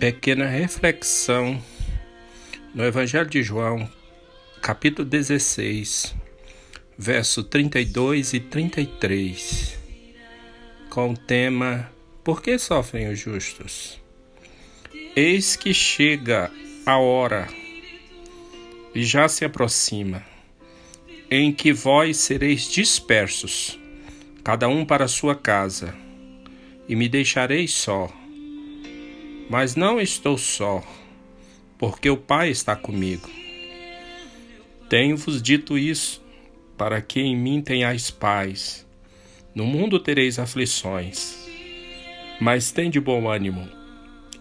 Pequena reflexão no Evangelho de João, capítulo 16, verso 32 e 33, com o tema Por que sofrem os justos? Eis que chega a hora e já se aproxima, em que vós sereis dispersos, cada um para sua casa, e me deixareis só mas não estou só, porque o Pai está comigo. Tenho-vos dito isso, para que em mim tenhais paz. No mundo tereis aflições, mas tem de bom ânimo.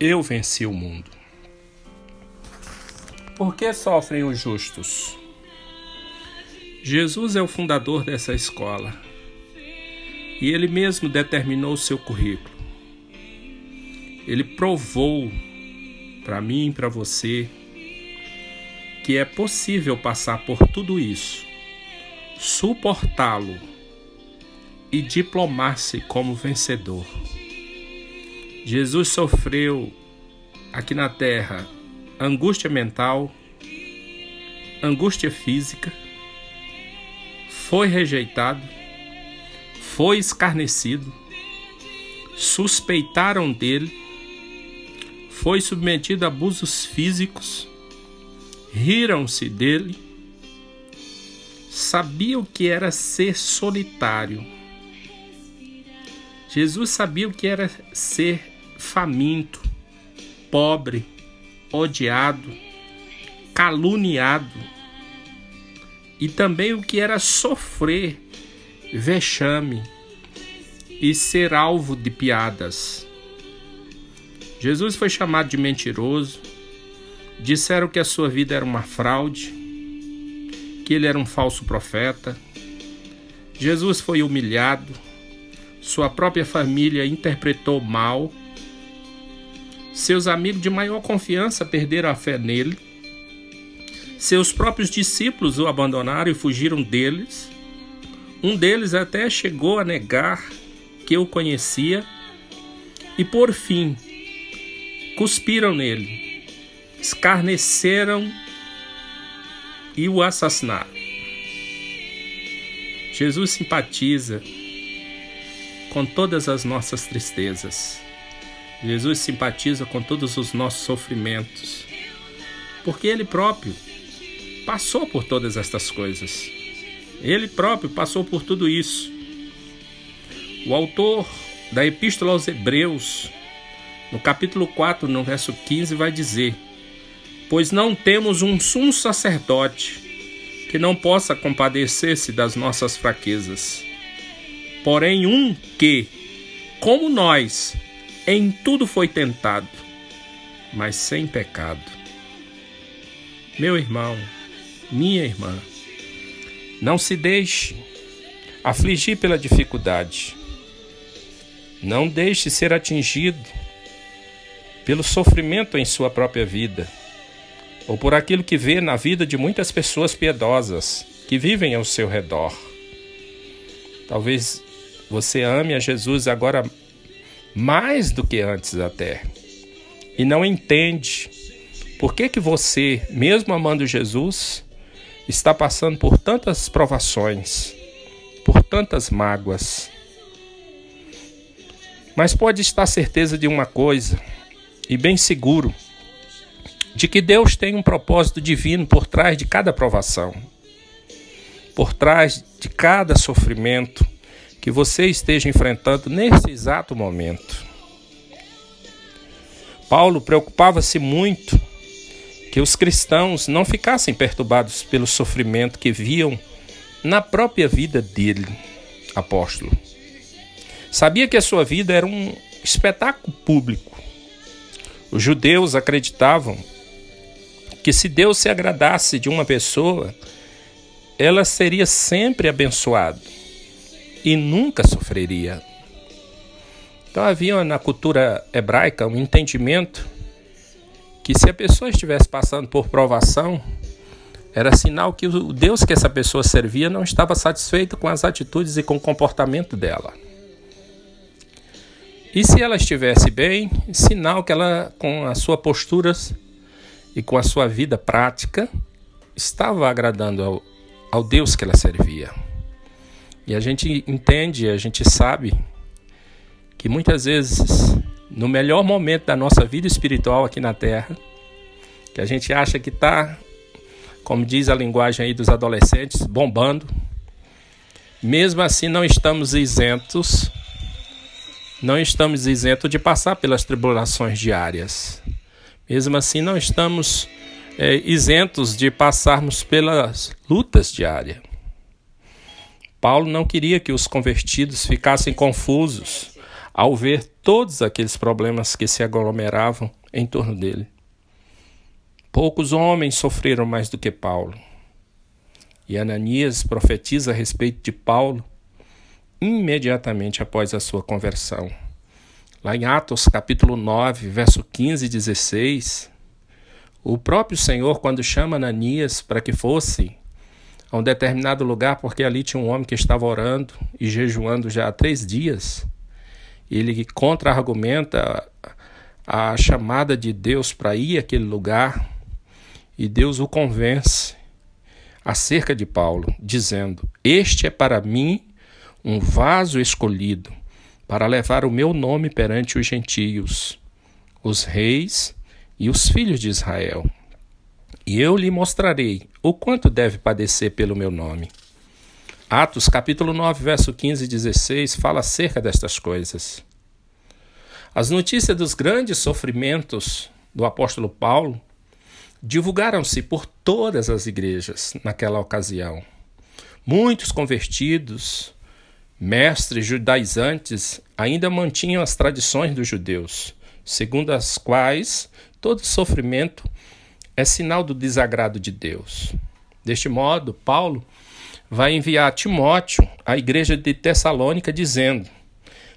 Eu venci o mundo. Por que sofrem os justos? Jesus é o fundador dessa escola e ele mesmo determinou o seu currículo. Ele provou para mim e para você que é possível passar por tudo isso, suportá-lo e diplomar-se como vencedor. Jesus sofreu aqui na terra angústia mental, angústia física, foi rejeitado, foi escarnecido, suspeitaram dele foi submetido a abusos físicos, riram-se dele, sabia o que era ser solitário. Jesus sabia o que era ser faminto, pobre, odiado, caluniado, e também o que era sofrer vexame e ser alvo de piadas. Jesus foi chamado de mentiroso, disseram que a sua vida era uma fraude, que ele era um falso profeta. Jesus foi humilhado, sua própria família interpretou mal, seus amigos de maior confiança perderam a fé nele, seus próprios discípulos o abandonaram e fugiram deles. Um deles até chegou a negar que o conhecia. E por fim, cuspiram nele, escarneceram e o assassinaram. Jesus simpatiza com todas as nossas tristezas. Jesus simpatiza com todos os nossos sofrimentos, porque Ele próprio passou por todas estas coisas. Ele próprio passou por tudo isso. O autor da Epístola aos Hebreus no capítulo 4, no verso 15, vai dizer: Pois não temos um sumo sacerdote que não possa compadecer-se das nossas fraquezas, porém um que, como nós, em tudo foi tentado, mas sem pecado. Meu irmão, minha irmã, não se deixe afligir pela dificuldade. Não deixe ser atingido pelo sofrimento em sua própria vida, ou por aquilo que vê na vida de muitas pessoas piedosas que vivem ao seu redor. Talvez você ame a Jesus agora mais do que antes até, e não entende por que que você, mesmo amando Jesus, está passando por tantas provações, por tantas mágoas. Mas pode estar certeza de uma coisa, e bem seguro de que Deus tem um propósito divino por trás de cada provação, por trás de cada sofrimento que você esteja enfrentando nesse exato momento. Paulo preocupava-se muito que os cristãos não ficassem perturbados pelo sofrimento que viam na própria vida dele, apóstolo. Sabia que a sua vida era um espetáculo público os judeus acreditavam que se Deus se agradasse de uma pessoa, ela seria sempre abençoada e nunca sofreria. Então havia na cultura hebraica um entendimento que se a pessoa estivesse passando por provação, era sinal que o Deus que essa pessoa servia não estava satisfeito com as atitudes e com o comportamento dela. E se ela estivesse bem, sinal que ela, com a sua postura e com a sua vida prática, estava agradando ao, ao Deus que ela servia. E a gente entende, a gente sabe que muitas vezes, no melhor momento da nossa vida espiritual aqui na Terra, que a gente acha que está, como diz a linguagem aí dos adolescentes, bombando, mesmo assim não estamos isentos, não estamos isentos de passar pelas tribulações diárias. Mesmo assim não estamos é, isentos de passarmos pelas lutas diárias. Paulo não queria que os convertidos ficassem confusos ao ver todos aqueles problemas que se aglomeravam em torno dele. Poucos homens sofreram mais do que Paulo. E Ananias profetiza a respeito de Paulo imediatamente após a sua conversão. Lá em Atos capítulo 9, verso 15 e 16, o próprio Senhor, quando chama Ananias para que fosse a um determinado lugar, porque ali tinha um homem que estava orando e jejuando já há três dias, ele contra-argumenta a chamada de Deus para ir àquele lugar e Deus o convence acerca de Paulo, dizendo: Este é para mim um vaso escolhido para levar o meu nome perante os gentios, os reis e os filhos de Israel. E eu lhe mostrarei o quanto deve padecer pelo meu nome. Atos capítulo 9, verso 15 e 16 fala acerca destas coisas. As notícias dos grandes sofrimentos do apóstolo Paulo divulgaram-se por todas as igrejas naquela ocasião. Muitos convertidos mestres judaizantes ainda mantinham as tradições dos judeus, segundo as quais todo sofrimento é sinal do desagrado de Deus. Deste modo, Paulo vai enviar Timóteo à igreja de Tessalônica dizendo: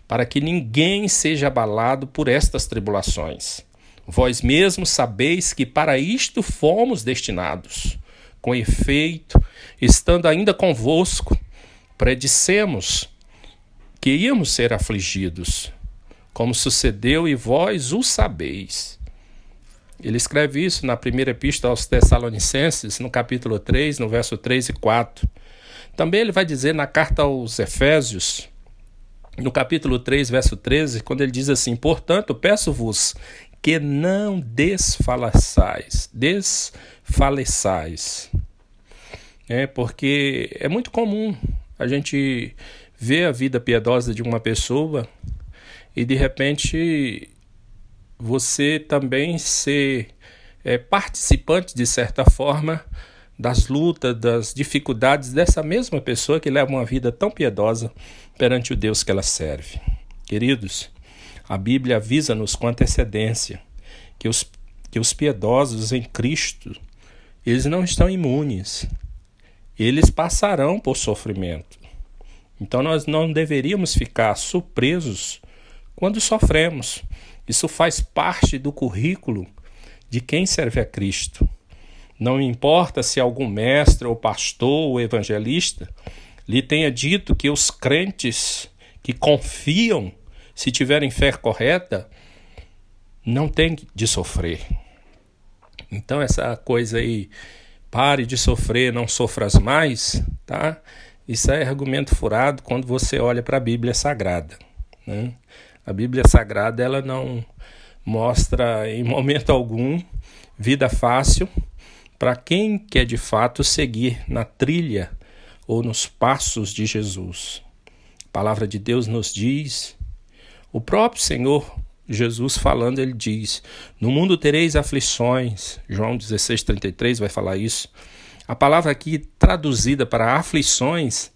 para que ninguém seja abalado por estas tribulações. Vós mesmos sabeis que para isto fomos destinados. Com efeito, estando ainda convosco, predissemos que íamos ser afligidos, como sucedeu e vós o sabeis. Ele escreve isso na primeira epístola aos Tessalonicenses, no capítulo 3, no verso 3 e 4. Também ele vai dizer na carta aos Efésios, no capítulo 3, verso 13, quando ele diz assim: Portanto, peço-vos que não desfaleçais, desfaleçais. É, porque é muito comum a gente ver a vida piedosa de uma pessoa e de repente você também ser é, participante de certa forma das lutas, das dificuldades dessa mesma pessoa que leva uma vida tão piedosa perante o Deus que ela serve. Queridos, a Bíblia avisa-nos com antecedência que os, que os piedosos em Cristo, eles não estão imunes. Eles passarão por sofrimento. Então nós não deveríamos ficar surpresos quando sofremos. Isso faz parte do currículo de quem serve a Cristo. Não importa se algum mestre ou pastor ou evangelista lhe tenha dito que os crentes que confiam, se tiverem fé correta, não têm de sofrer. Então essa coisa aí, pare de sofrer, não sofras mais, tá? Isso é argumento furado quando você olha para a Bíblia Sagrada. Né? A Bíblia Sagrada ela não mostra em momento algum vida fácil para quem quer de fato seguir na trilha ou nos passos de Jesus. A palavra de Deus nos diz, o próprio Senhor Jesus falando, ele diz: No mundo tereis aflições. João 16,33 vai falar isso. A palavra aqui traduzida para aflições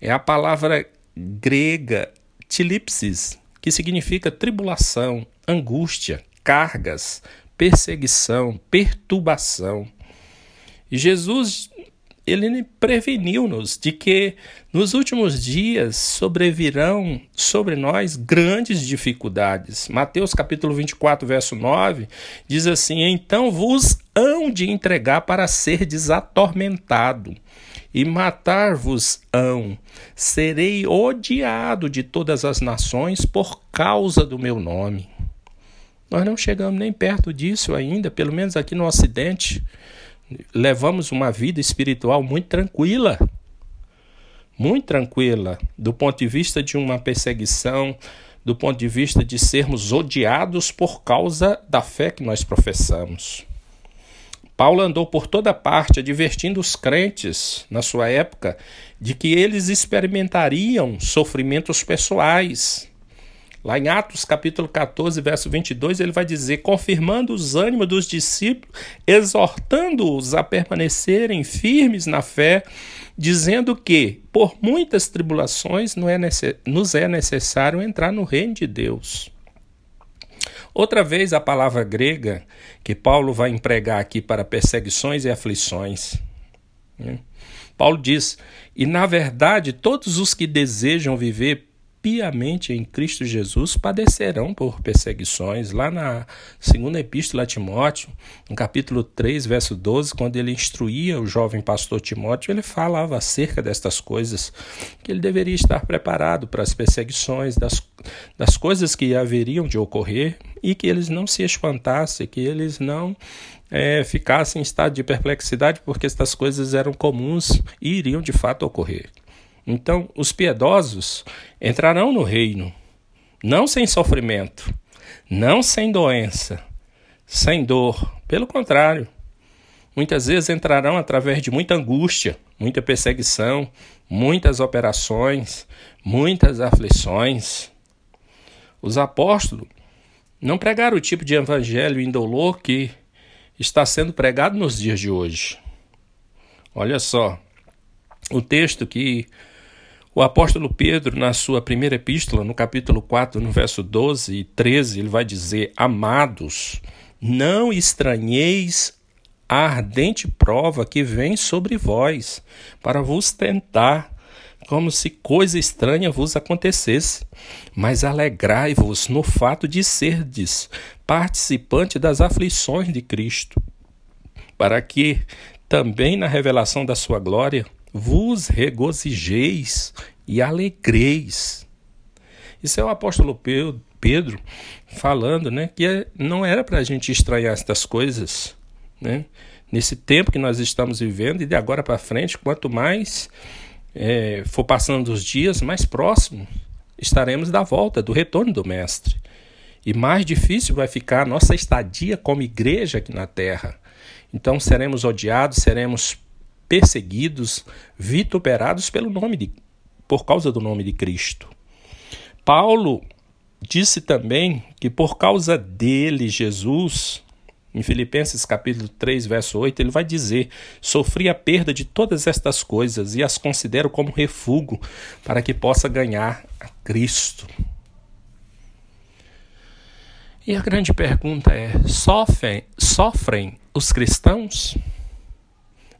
é a palavra grega tilipsis, que significa tribulação, angústia, cargas, perseguição, perturbação. E Jesus ele preveniu-nos de que nos últimos dias sobrevirão sobre nós grandes dificuldades. Mateus capítulo 24, verso 9, diz assim: Então vos hão de entregar para ser desatormentado, e matar-vos-ão. Serei odiado de todas as nações por causa do meu nome. Nós não chegamos nem perto disso ainda, pelo menos aqui no Ocidente. Levamos uma vida espiritual muito tranquila. Muito tranquila, do ponto de vista de uma perseguição, do ponto de vista de sermos odiados por causa da fé que nós professamos. Paulo andou por toda parte advertindo os crentes na sua época de que eles experimentariam sofrimentos pessoais. Lá em Atos capítulo 14, verso 22, ele vai dizer: confirmando os ânimos dos discípulos, exortando-os a permanecerem firmes na fé, dizendo que, por muitas tribulações, é nos é necessário entrar no reino de Deus. Outra vez a palavra grega que Paulo vai empregar aqui para perseguições e aflições. Né? Paulo diz: E na verdade, todos os que desejam viver piamente em Cristo Jesus padecerão por perseguições. Lá na segunda epístola a Timóteo, no capítulo 3, verso 12, quando ele instruía o jovem pastor Timóteo, ele falava acerca destas coisas, que ele deveria estar preparado para as perseguições, das, das coisas que haveriam de ocorrer e que eles não se espantassem, que eles não é, ficassem em estado de perplexidade, porque estas coisas eram comuns e iriam de fato ocorrer. Então, os piedosos entrarão no reino, não sem sofrimento, não sem doença, sem dor. Pelo contrário, muitas vezes entrarão através de muita angústia, muita perseguição, muitas operações, muitas aflições. Os apóstolos não pregaram o tipo de evangelho indolor que está sendo pregado nos dias de hoje. Olha só, o texto que o apóstolo Pedro, na sua primeira epístola, no capítulo 4, no verso 12 e 13, ele vai dizer: Amados, não estranheis a ardente prova que vem sobre vós, para vos tentar, como se coisa estranha vos acontecesse. Mas alegrai-vos no fato de serdes participante das aflições de Cristo, para que também na revelação da sua glória vos regozijeis e alegreis. Isso é o apóstolo Pedro falando né, que não era para a gente estranhar estas coisas. Né? Nesse tempo que nós estamos vivendo e de agora para frente, quanto mais é, for passando os dias, mais próximo estaremos da volta, do retorno do Mestre. E mais difícil vai ficar a nossa estadia como igreja aqui na terra. Então seremos odiados, seremos perseguidos, vituperados pelo nome de, por causa do nome de Cristo. Paulo disse também que por causa dele, Jesus, em Filipenses capítulo 3, verso 8, ele vai dizer: "Sofri a perda de todas estas coisas e as considero como refúgio para que possa ganhar a Cristo." E a grande pergunta é: sofrem, sofrem os cristãos?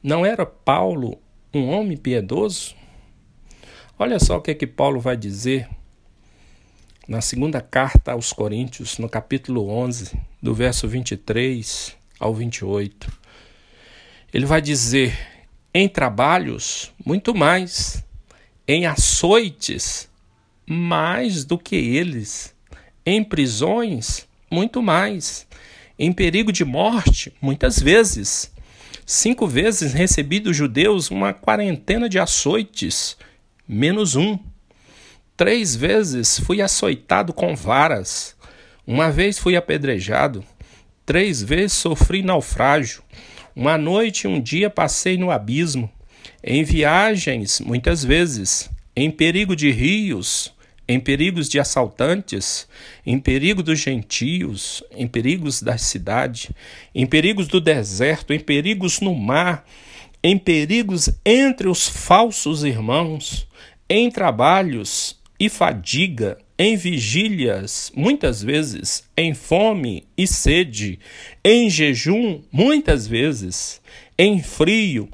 Não era Paulo um homem piedoso? Olha só o que, é que Paulo vai dizer na segunda carta aos Coríntios, no capítulo 11, do verso 23 ao 28. Ele vai dizer: em trabalhos, muito mais, em açoites, mais do que eles, em prisões, muito mais, em perigo de morte, muitas vezes Cinco vezes recebi dos judeus uma quarentena de açoites, menos um. Três vezes fui açoitado com varas. Uma vez fui apedrejado. Três vezes sofri naufrágio. Uma noite e um dia passei no abismo. Em viagens, muitas vezes. Em perigo de rios, em perigos de assaltantes, em perigo dos gentios, em perigos da cidade, em perigos do deserto, em perigos no mar, em perigos entre os falsos irmãos, em trabalhos e fadiga, em vigílias, muitas vezes, em fome e sede, em jejum, muitas vezes, em frio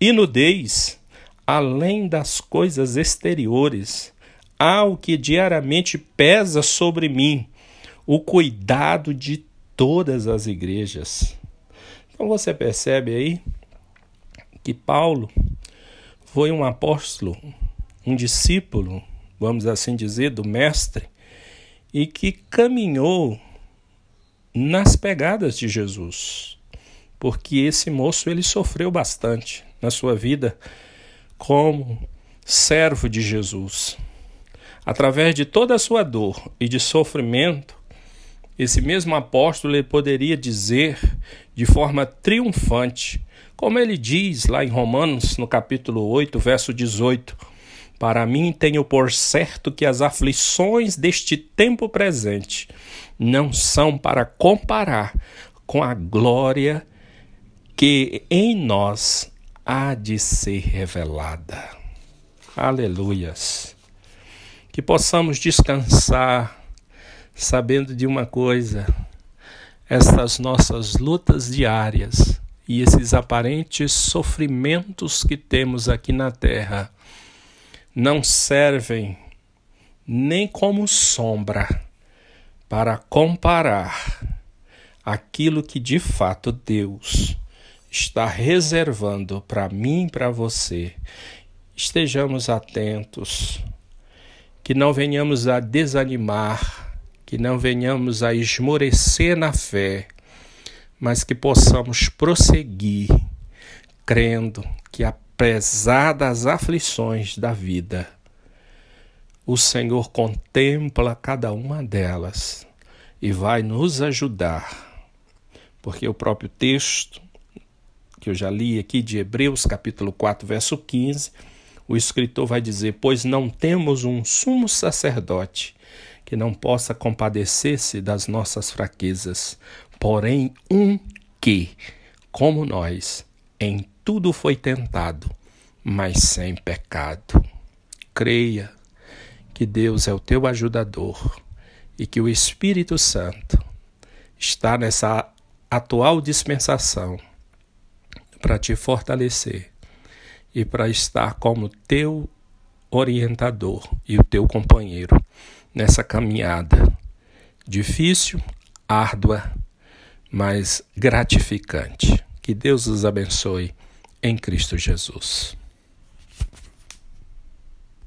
e nudez, além das coisas exteriores há o que diariamente pesa sobre mim, o cuidado de todas as igrejas. Então você percebe aí que Paulo foi um apóstolo, um discípulo, vamos assim dizer, do Mestre, e que caminhou nas pegadas de Jesus, porque esse moço ele sofreu bastante na sua vida como servo de Jesus. Através de toda a sua dor e de sofrimento, esse mesmo apóstolo poderia dizer de forma triunfante, como ele diz lá em Romanos, no capítulo 8, verso 18: Para mim tenho por certo que as aflições deste tempo presente não são para comparar com a glória que em nós há de ser revelada. Aleluias. Que possamos descansar sabendo de uma coisa: estas nossas lutas diárias e esses aparentes sofrimentos que temos aqui na terra não servem nem como sombra para comparar aquilo que de fato Deus está reservando para mim e para você. Estejamos atentos, que não venhamos a desanimar, que não venhamos a esmorecer na fé, mas que possamos prosseguir crendo que apesar das aflições da vida, o Senhor contempla cada uma delas e vai nos ajudar. Porque o próprio texto que eu já li aqui de Hebreus, capítulo 4, verso 15, o escritor vai dizer: Pois não temos um sumo sacerdote que não possa compadecer-se das nossas fraquezas, porém um que, como nós, em tudo foi tentado, mas sem pecado. Creia que Deus é o teu ajudador e que o Espírito Santo está nessa atual dispensação para te fortalecer e para estar como teu orientador e o teu companheiro nessa caminhada difícil, árdua, mas gratificante. Que Deus os abençoe em Cristo Jesus.